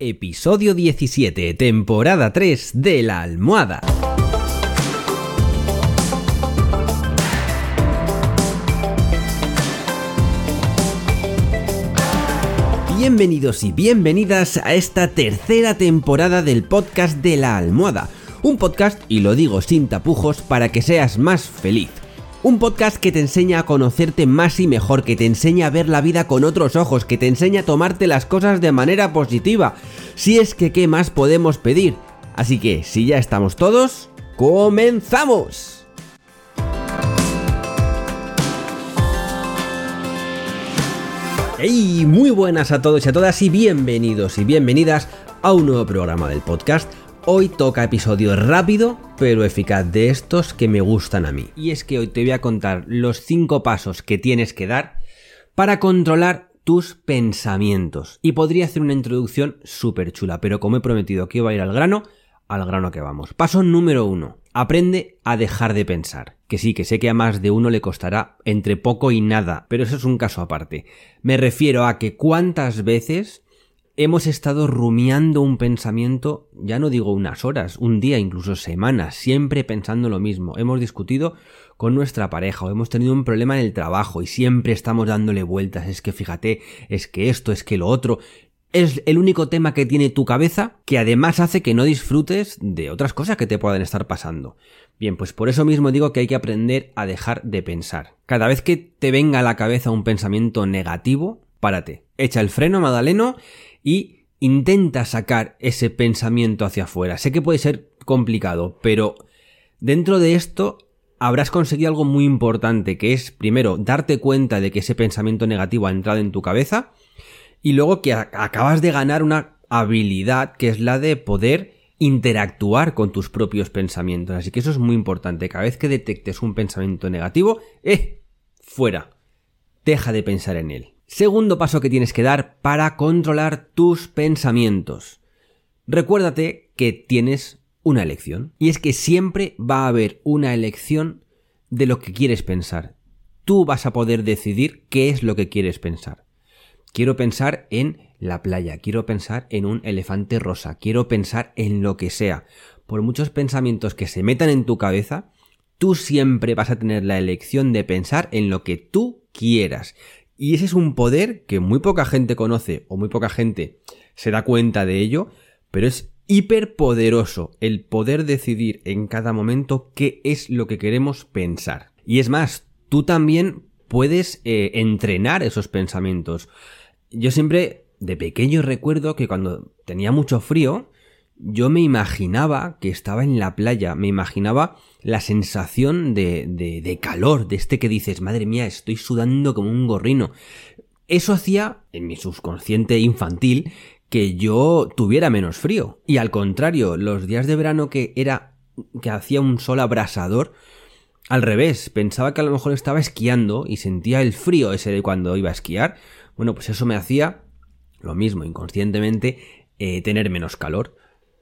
Episodio 17, temporada 3 de La Almohada. Bienvenidos y bienvenidas a esta tercera temporada del podcast de La Almohada. Un podcast, y lo digo sin tapujos, para que seas más feliz. Un podcast que te enseña a conocerte más y mejor, que te enseña a ver la vida con otros ojos, que te enseña a tomarte las cosas de manera positiva. Si es que, ¿qué más podemos pedir? Así que, si ya estamos todos, ¡comenzamos! ¡Hey! Muy buenas a todos y a todas y bienvenidos y bienvenidas a un nuevo programa del podcast. Hoy toca episodio rápido pero eficaz de estos que me gustan a mí. Y es que hoy te voy a contar los 5 pasos que tienes que dar para controlar tus pensamientos. Y podría hacer una introducción súper chula, pero como he prometido que iba a ir al grano, al grano que vamos. Paso número 1. Aprende a dejar de pensar. Que sí, que sé que a más de uno le costará entre poco y nada, pero eso es un caso aparte. Me refiero a que cuántas veces hemos estado rumiando un pensamiento, ya no digo unas horas, un día, incluso semanas, siempre pensando lo mismo. Hemos discutido con nuestra pareja o hemos tenido un problema en el trabajo y siempre estamos dándole vueltas. Es que fíjate, es que esto, es que lo otro. Es el único tema que tiene tu cabeza que además hace que no disfrutes de otras cosas que te puedan estar pasando. Bien, pues por eso mismo digo que hay que aprender a dejar de pensar. Cada vez que te venga a la cabeza un pensamiento negativo, párate. Echa el freno, Madaleno, y intenta sacar ese pensamiento hacia afuera. Sé que puede ser complicado, pero dentro de esto habrás conseguido algo muy importante, que es primero darte cuenta de que ese pensamiento negativo ha entrado en tu cabeza y luego que acabas de ganar una habilidad que es la de poder interactuar con tus propios pensamientos. Así que eso es muy importante. Cada vez que detectes un pensamiento negativo, ¡eh! Fuera. Deja de pensar en él. Segundo paso que tienes que dar para controlar tus pensamientos. Recuérdate que tienes una elección. Y es que siempre va a haber una elección de lo que quieres pensar. Tú vas a poder decidir qué es lo que quieres pensar. Quiero pensar en la playa, quiero pensar en un elefante rosa, quiero pensar en lo que sea. Por muchos pensamientos que se metan en tu cabeza, tú siempre vas a tener la elección de pensar en lo que tú quieras. Y ese es un poder que muy poca gente conoce o muy poca gente se da cuenta de ello, pero es hiperpoderoso el poder decidir en cada momento qué es lo que queremos pensar. Y es más, tú también puedes eh, entrenar esos pensamientos. Yo siempre de pequeño recuerdo que cuando tenía mucho frío, yo me imaginaba que estaba en la playa, me imaginaba la sensación de, de, de, calor, de este que dices, madre mía, estoy sudando como un gorrino. Eso hacía, en mi subconsciente infantil, que yo tuviera menos frío. Y al contrario, los días de verano que era, que hacía un sol abrasador, al revés, pensaba que a lo mejor estaba esquiando y sentía el frío ese de cuando iba a esquiar. Bueno, pues eso me hacía, lo mismo, inconscientemente, eh, tener menos calor.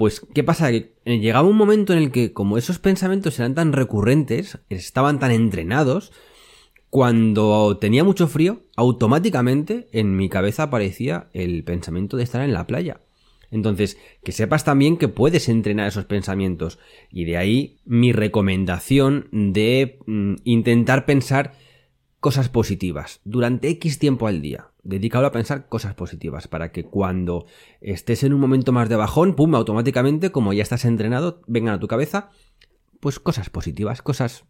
Pues, ¿qué pasa? Que eh, llegaba un momento en el que, como esos pensamientos eran tan recurrentes, estaban tan entrenados, cuando tenía mucho frío, automáticamente en mi cabeza aparecía el pensamiento de estar en la playa. Entonces, que sepas también que puedes entrenar esos pensamientos. Y de ahí mi recomendación de mm, intentar pensar cosas positivas durante X tiempo al día dedícalo a pensar cosas positivas para que cuando estés en un momento más de bajón, pum, automáticamente, como ya estás entrenado, vengan a tu cabeza, pues cosas positivas, cosas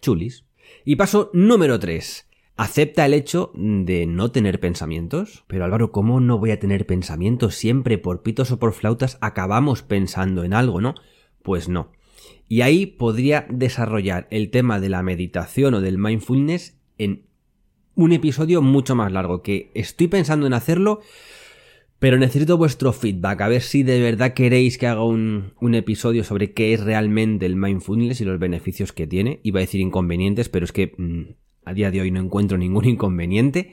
chulis. Y paso número 3. Acepta el hecho de no tener pensamientos. Pero Álvaro, ¿cómo no voy a tener pensamientos? Siempre por pitos o por flautas acabamos pensando en algo, ¿no? Pues no. Y ahí podría desarrollar el tema de la meditación o del mindfulness en un episodio mucho más largo, que estoy pensando en hacerlo, pero necesito vuestro feedback, a ver si de verdad queréis que haga un, episodio sobre qué es realmente el mindfulness y los beneficios que tiene. Iba a decir inconvenientes, pero es que mm, a día de hoy no encuentro ningún inconveniente.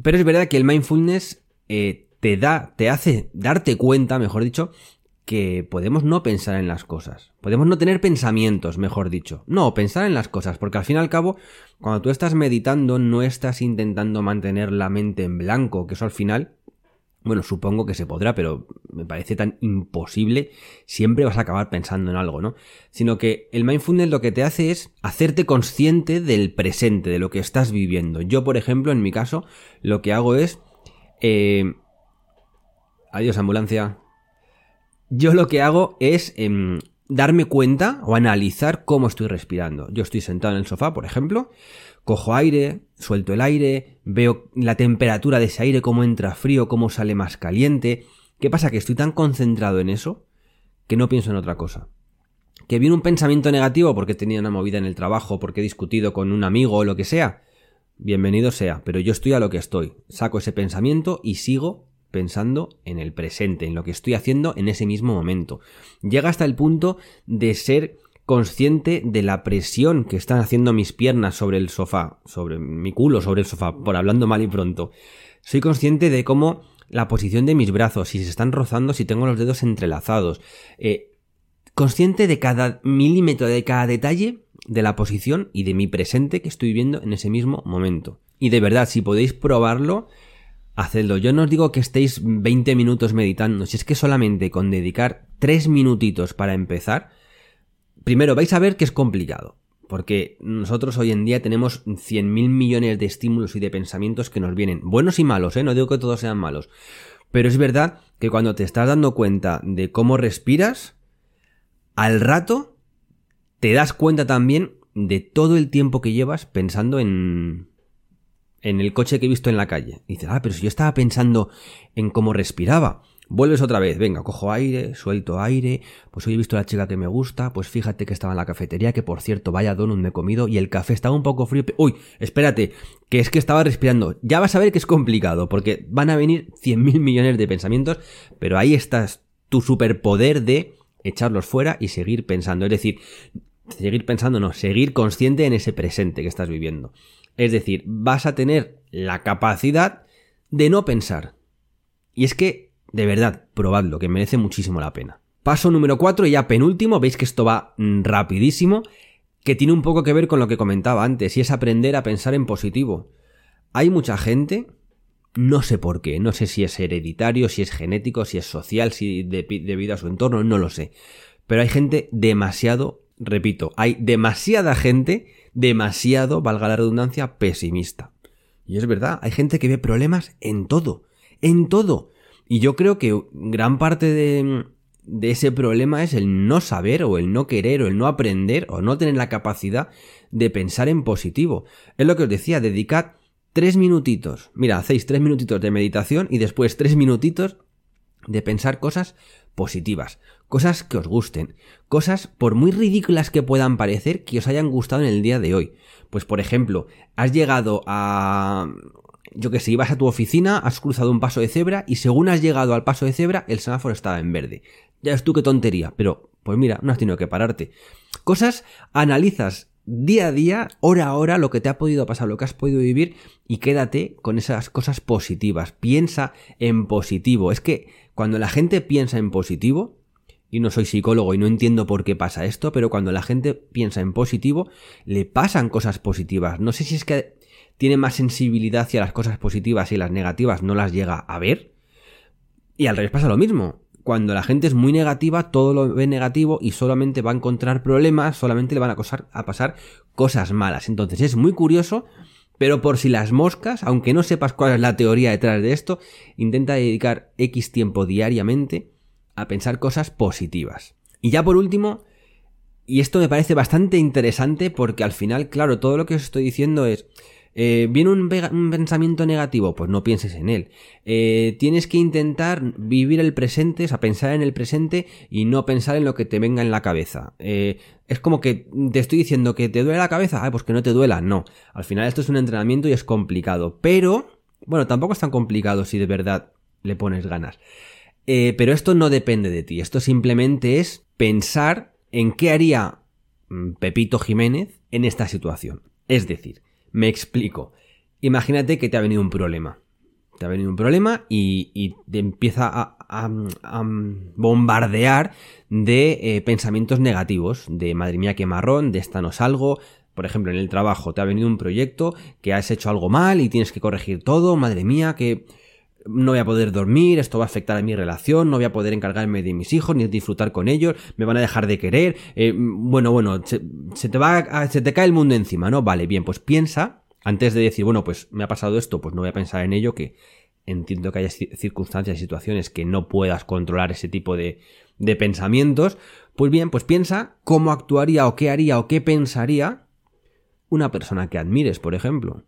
Pero es verdad que el mindfulness eh, te da, te hace darte cuenta, mejor dicho, que podemos no pensar en las cosas. Podemos no tener pensamientos, mejor dicho. No, pensar en las cosas, porque al fin y al cabo, cuando tú estás meditando, no estás intentando mantener la mente en blanco, que eso al final bueno, supongo que se podrá, pero me parece tan imposible, siempre vas a acabar pensando en algo, ¿no? Sino que el mindfulness lo que te hace es hacerte consciente del presente, de lo que estás viviendo. Yo, por ejemplo, en mi caso, lo que hago es... Eh, adiós, ambulancia. Yo lo que hago es em, darme cuenta o analizar cómo estoy respirando. Yo estoy sentado en el sofá, por ejemplo, cojo aire, suelto el aire, veo la temperatura de ese aire, cómo entra frío, cómo sale más caliente. ¿Qué pasa? Que estoy tan concentrado en eso que no pienso en otra cosa. Que viene un pensamiento negativo porque he tenido una movida en el trabajo, porque he discutido con un amigo o lo que sea. Bienvenido sea, pero yo estoy a lo que estoy. Saco ese pensamiento y sigo pensando en el presente, en lo que estoy haciendo en ese mismo momento. Llega hasta el punto de ser consciente de la presión que están haciendo mis piernas sobre el sofá, sobre mi culo sobre el sofá, por hablando mal y pronto. Soy consciente de cómo la posición de mis brazos, si se están rozando, si tengo los dedos entrelazados. Eh, consciente de cada milímetro, de cada detalle de la posición y de mi presente que estoy viendo en ese mismo momento. Y de verdad, si podéis probarlo, hacedlo. Yo no os digo que estéis 20 minutos meditando, si es que solamente con dedicar 3 minutitos para empezar, Primero, vais a ver que es complicado, porque nosotros hoy en día tenemos 100.000 millones de estímulos y de pensamientos que nos vienen, buenos y malos, ¿eh? no digo que todos sean malos, pero es verdad que cuando te estás dando cuenta de cómo respiras, al rato te das cuenta también de todo el tiempo que llevas pensando en en el coche que he visto en la calle. Y dices, ah, pero si yo estaba pensando en cómo respiraba. Vuelves otra vez, venga, cojo aire, suelto aire, pues hoy he visto a la chica que me gusta, pues fíjate que estaba en la cafetería, que por cierto, vaya donut me he comido y el café estaba un poco frío. Uy, espérate, que es que estaba respirando. Ya vas a ver que es complicado, porque van a venir 100.000 millones de pensamientos, pero ahí estás tu superpoder de echarlos fuera y seguir pensando. Es decir, seguir pensando, no, seguir consciente en ese presente que estás viviendo. Es decir, vas a tener la capacidad de no pensar. Y es que de verdad, probadlo, que merece muchísimo la pena. Paso número 4 y ya penúltimo, veis que esto va mm, rapidísimo, que tiene un poco que ver con lo que comentaba antes, y es aprender a pensar en positivo. Hay mucha gente, no sé por qué, no sé si es hereditario, si es genético, si es social, si debido a su entorno, no lo sé. Pero hay gente demasiado, repito, hay demasiada gente, demasiado, valga la redundancia, pesimista. Y es verdad, hay gente que ve problemas en todo, en todo. Y yo creo que gran parte de, ese problema es el no saber o el no querer o el no aprender o no tener la capacidad de pensar en positivo. Es lo que os decía, dedicad tres minutitos. Mira, hacéis tres minutitos de meditación y después tres minutitos de pensar cosas positivas, cosas que os gusten, cosas por muy ridículas que puedan parecer que os hayan gustado en el día de hoy. Pues por ejemplo, has llegado a yo que sé, ibas a tu oficina, has cruzado un paso de cebra y según has llegado al paso de cebra, el semáforo estaba en verde. Ya ves tú qué tontería, pero pues mira, no has tenido que pararte. Cosas, analizas día a día, hora a hora, lo que te ha podido pasar, lo que has podido vivir y quédate con esas cosas positivas. Piensa en positivo. Es que cuando la gente piensa en positivo, y no soy psicólogo y no entiendo por qué pasa esto, pero cuando la gente piensa en positivo, le pasan cosas positivas. No sé si es que tiene más sensibilidad hacia las cosas positivas y las negativas no las llega a ver. Y al revés pasa lo mismo. Cuando la gente es muy negativa, todo lo ve negativo y solamente va a encontrar problemas, solamente le van a, pasar cosas malas. Entonces es muy curioso, pero por si las moscas, aunque no sepas cuál es la teoría detrás de esto, intenta dedicar X tiempo diariamente a pensar cosas positivas. Y ya por último, y esto me parece bastante interesante porque al final, claro, todo lo que os estoy diciendo es, eh, ¿Viene un, pensamiento negativo? Pues no pienses en él. Eh, tienes que intentar vivir el presente, o sea, pensar en el presente y no pensar en lo que te venga en la cabeza. Eh, es como que te estoy diciendo que te duele la cabeza, ah, pues que no te duela. No. Al final esto es un entrenamiento y es complicado. Pero, bueno, tampoco es tan complicado si de verdad le pones ganas. pero esto no depende de ti. Esto simplemente es pensar en qué haría mm, Pepito Jiménez en esta situación. Es decir, me explico. Imagínate que te ha venido un problema. Te ha venido un problema y, te empieza a, bombardear de eh, pensamientos negativos, de madre mía qué marrón, de esta no salgo. Por ejemplo, en el trabajo te ha venido un proyecto que has hecho algo mal y tienes que corregir todo, madre mía, que no voy a poder dormir, esto va a afectar a mi relación, no voy a poder encargarme de mis hijos ni disfrutar con ellos, me van a dejar de querer, eh, bueno, bueno, se, te va, se te cae el mundo encima, ¿no? Vale, bien, pues piensa, antes de decir, bueno, pues me ha pasado esto, pues no voy a pensar en ello, que entiendo que haya circunstancias y situaciones que no puedas controlar ese tipo de, de pensamientos, pues bien, pues piensa cómo actuaría o qué haría o qué pensaría una persona que admires, por ejemplo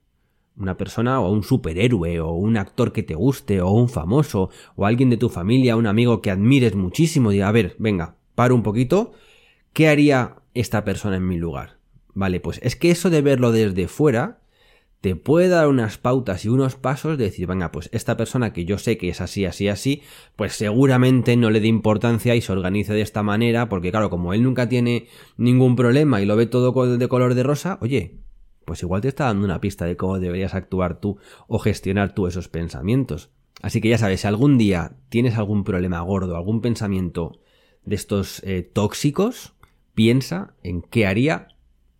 una persona o un superhéroe o un actor que te guste o un famoso o alguien de tu familia, un amigo que admires muchísimo, diga, a ver, venga, paro un poquito, ¿qué haría esta persona en mi lugar? Vale, pues es que eso de verlo desde fuera te puede dar unas pautas y unos pasos de decir, venga, pues esta persona que yo sé que es así, así, así, pues seguramente no le dé importancia y se organice de esta manera, porque claro, como él nunca tiene ningún problema y lo ve todo de color de rosa, oye, pues igual te está dando una pista de cómo deberías actuar tú o gestionar tú esos pensamientos. Así que ya sabes, si algún día tienes algún problema gordo, algún pensamiento de estos eh, tóxicos, piensa en qué haría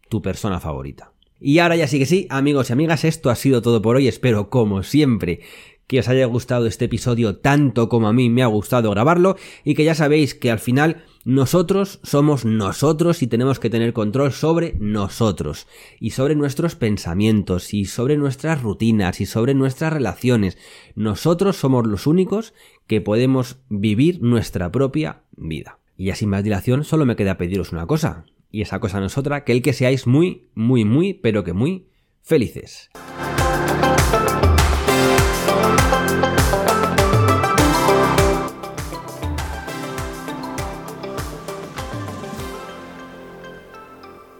tu persona favorita. Y ahora ya sí que sí, amigos y amigas, esto ha sido todo por hoy. Espero, como siempre, que os haya gustado este episodio tanto como a mí me ha gustado grabarlo y que ya sabéis que al final nosotros somos nosotros y tenemos que tener control sobre nosotros y sobre nuestros pensamientos y sobre nuestras rutinas y sobre nuestras relaciones. Nosotros somos los únicos que podemos vivir nuestra propia vida. Y ya sin más dilación solo me queda pediros una cosa. Y esa cosa no es otra que el que seáis muy, muy, muy, pero que muy felices.